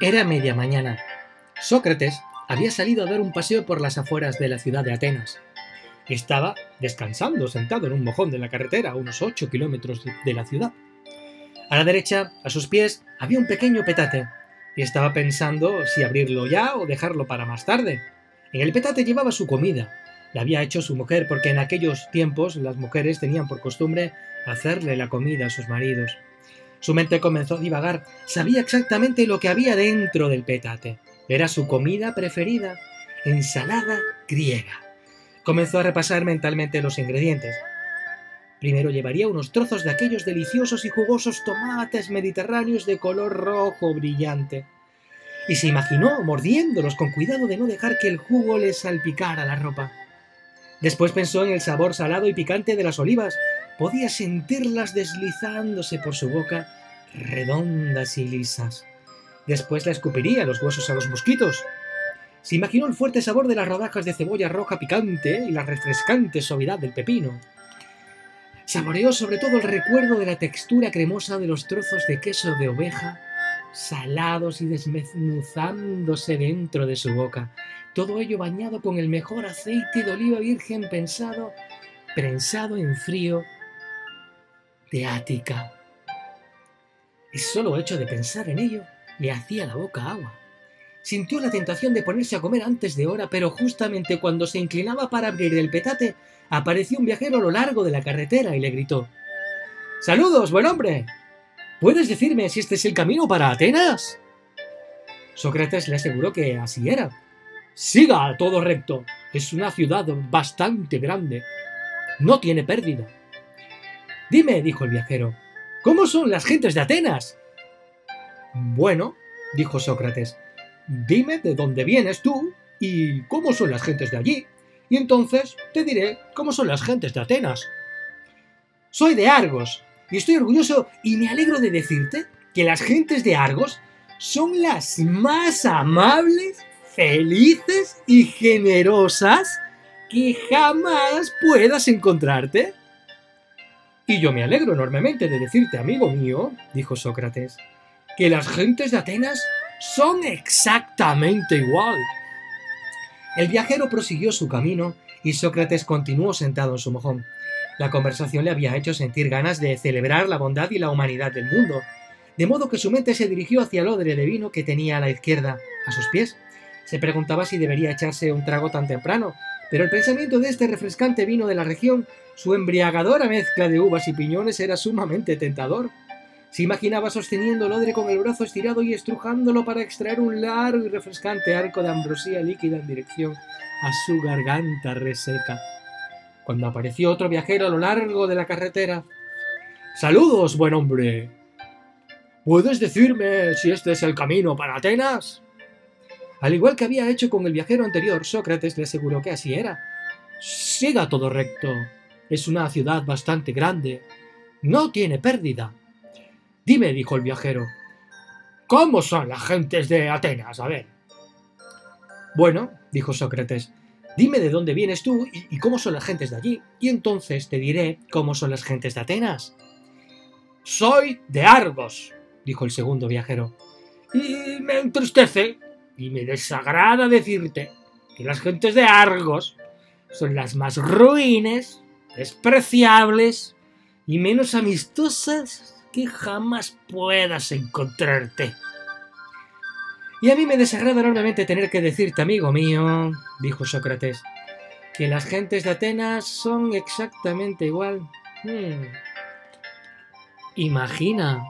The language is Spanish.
Era media mañana. Sócrates había salido a dar un paseo por las afueras de la ciudad de Atenas. Estaba descansando sentado en un mojón de la carretera a unos 8 kilómetros de la ciudad. A la derecha, a sus pies, había un pequeño petate y estaba pensando si abrirlo ya o dejarlo para más tarde. En el petate llevaba su comida. La había hecho su mujer porque en aquellos tiempos las mujeres tenían por costumbre hacerle la comida a sus maridos. Su mente comenzó a divagar. Sabía exactamente lo que había dentro del petate. Era su comida preferida, ensalada griega. Comenzó a repasar mentalmente los ingredientes. Primero llevaría unos trozos de aquellos deliciosos y jugosos tomates mediterráneos de color rojo brillante. Y se imaginó mordiéndolos con cuidado de no dejar que el jugo le salpicara la ropa. Después pensó en el sabor salado y picante de las olivas podía sentirlas deslizándose por su boca, redondas y lisas. Después la escupiría los huesos a los mosquitos. Se imaginó el fuerte sabor de las rodajas de cebolla roja picante y la refrescante suavidad del pepino. Saboreó sobre todo el recuerdo de la textura cremosa de los trozos de queso de oveja, salados y desmenuzándose dentro de su boca, todo ello bañado con el mejor aceite de oliva virgen pensado, prensado en frío de Ática. El solo hecho de pensar en ello le hacía la boca agua. Sintió la tentación de ponerse a comer antes de hora, pero justamente cuando se inclinaba para abrir el petate, apareció un viajero a lo largo de la carretera y le gritó Saludos, buen hombre. ¿Puedes decirme si este es el camino para Atenas? Sócrates le aseguró que así era. Siga todo recto. Es una ciudad bastante grande. No tiene pérdida. Dime, dijo el viajero, ¿cómo son las gentes de Atenas? Bueno, dijo Sócrates, dime de dónde vienes tú y cómo son las gentes de allí, y entonces te diré cómo son las gentes de Atenas. Soy de Argos, y estoy orgulloso y me alegro de decirte que las gentes de Argos son las más amables, felices y generosas que jamás puedas encontrarte. Y yo me alegro enormemente de decirte, amigo mío, dijo Sócrates, que las gentes de Atenas son exactamente igual. El viajero prosiguió su camino y Sócrates continuó sentado en su mojón. La conversación le había hecho sentir ganas de celebrar la bondad y la humanidad del mundo, de modo que su mente se dirigió hacia el odre de vino que tenía a la izquierda, a sus pies. Se preguntaba si debería echarse un trago tan temprano, pero el pensamiento de este refrescante vino de la región, su embriagadora mezcla de uvas y piñones, era sumamente tentador. Se imaginaba sosteniendo el odre con el brazo estirado y estrujándolo para extraer un largo y refrescante arco de ambrosía líquida en dirección a su garganta reseca. Cuando apareció otro viajero a lo largo de la carretera. Saludos, buen hombre. ¿Puedes decirme si este es el camino para Atenas? Al igual que había hecho con el viajero anterior, Sócrates le aseguró que así era. Siga todo recto. Es una ciudad bastante grande. No tiene pérdida. Dime, dijo el viajero, ¿cómo son las gentes de Atenas? A ver. Bueno, dijo Sócrates, dime de dónde vienes tú y, y cómo son las gentes de allí, y entonces te diré cómo son las gentes de Atenas. Soy de Argos, dijo el segundo viajero, y me entristece y me desagrada decirte que las gentes de Argos son las más ruines, despreciables y menos amistosas que jamás puedas encontrarte. Y a mí me desagrada enormemente tener que decirte, amigo mío, dijo Sócrates, que las gentes de Atenas son exactamente igual. Hmm. Imagina